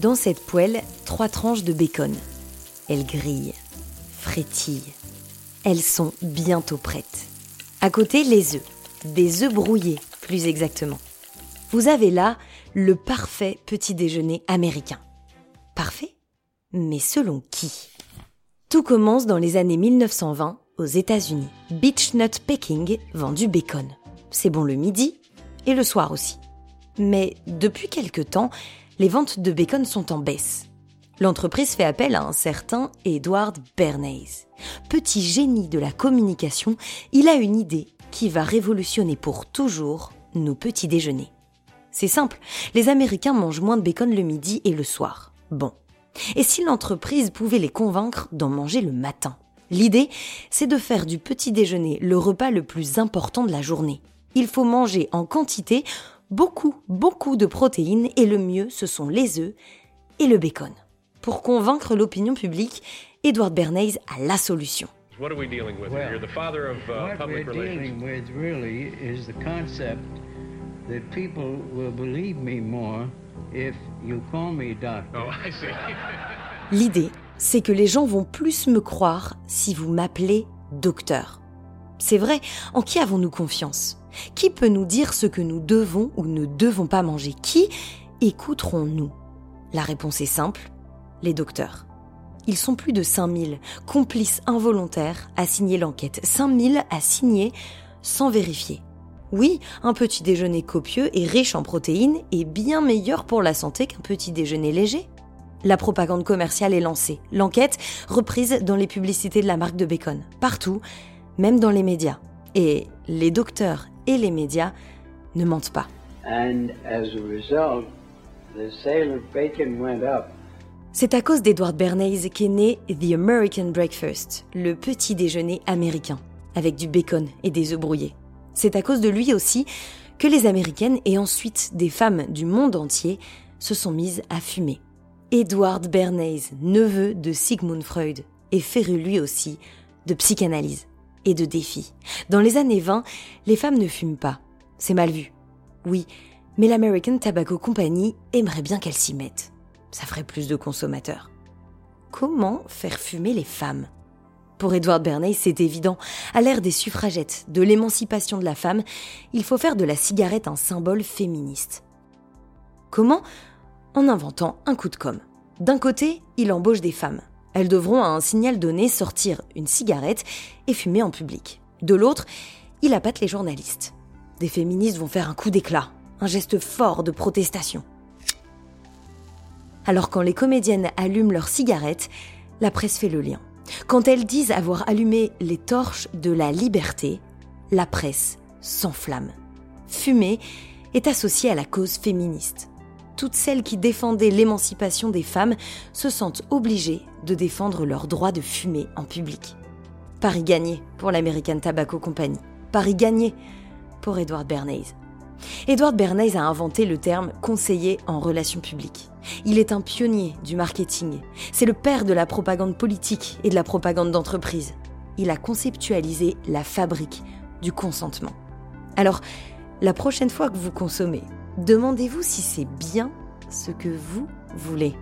Dans cette poêle, trois tranches de bacon. Elles grillent, frétillent. Elles sont bientôt prêtes. À côté, les œufs. Des œufs brouillés, plus exactement. Vous avez là le parfait petit déjeuner américain. Parfait Mais selon qui? Tout commence dans les années 1920 aux États-Unis. Beach Nut Pecking vend du bacon. C'est bon le midi et le soir aussi. Mais depuis quelque temps, les ventes de bacon sont en baisse. L'entreprise fait appel à un certain Edward Bernays. Petit génie de la communication, il a une idée qui va révolutionner pour toujours nos petits déjeuners. C'est simple, les Américains mangent moins de bacon le midi et le soir. Bon. Et si l'entreprise pouvait les convaincre d'en manger le matin? L'idée, c'est de faire du petit déjeuner le repas le plus important de la journée. Il faut manger en quantité beaucoup, beaucoup de protéines et le mieux, ce sont les œufs et le bacon. Pour convaincre l'opinion publique, Edward Bernays a la solution. What are we dealing with here? You're the father of uh, what public we're relations. dealing with really is the concept that people will believe me more if you call me doctor. Oh, I see. L'idée, c'est que les gens vont plus me croire si vous m'appelez docteur. C'est vrai, en qui avons-nous confiance? Qui peut nous dire ce que nous devons ou ne devons pas manger? Qui écouterons-nous? La réponse est simple, les docteurs. Ils sont plus de 5000 complices involontaires à signer l'enquête. 5000 à signer sans vérifier. Oui, un petit déjeuner copieux et riche en protéines est bien meilleur pour la santé qu'un petit déjeuner léger. La propagande commerciale est lancée. L'enquête reprise dans les publicités de la marque de bacon. Partout, même dans les médias. Et les docteurs et les médias ne mentent pas. C'est à cause d'Edward Bernays qu'est né The American Breakfast, le petit déjeuner américain, avec du bacon et des œufs brouillés. C'est à cause de lui aussi que les Américaines et ensuite des femmes du monde entier se sont mises à fumer. Edward Bernays, neveu de Sigmund Freud, est féru lui aussi de psychanalyse et de défis. Dans les années 20, les femmes ne fument pas. C'est mal vu. Oui, mais l'American Tobacco Company aimerait bien qu'elles s'y mettent. Ça ferait plus de consommateurs. Comment faire fumer les femmes? Pour Edward Bernays, c'est évident. À l'ère des suffragettes, de l'émancipation de la femme, il faut faire de la cigarette un symbole féministe. Comment? En inventant un coup de com'. D'un côté, il embauche des femmes. Elles devront, à un signal donné, sortir une cigarette et fumer en public. De l'autre, il appâte les journalistes. Des féministes vont faire un coup d'éclat, un geste fort de protestation. Alors quand les comédiennes allument leurs cigarettes, la presse fait le lien. Quand elles disent avoir allumé les torches de la liberté, la presse s'enflamme. Fumer est associé à la cause féministe. Toutes celles qui défendaient l'émancipation des femmes se sentent obligées de défendre leur droit de fumer en public. Paris gagné pour l'American Tobacco Company. Paris gagné pour Edward Bernays. Edward Bernays a inventé le terme conseiller en relations publiques. Il est un pionnier du marketing. C'est le père de la propagande politique et de la propagande d'entreprise. Il a conceptualisé la fabrique du consentement. Alors, la prochaine fois que vous consommez, demandez-vous si c'est bien ce que vous voulez.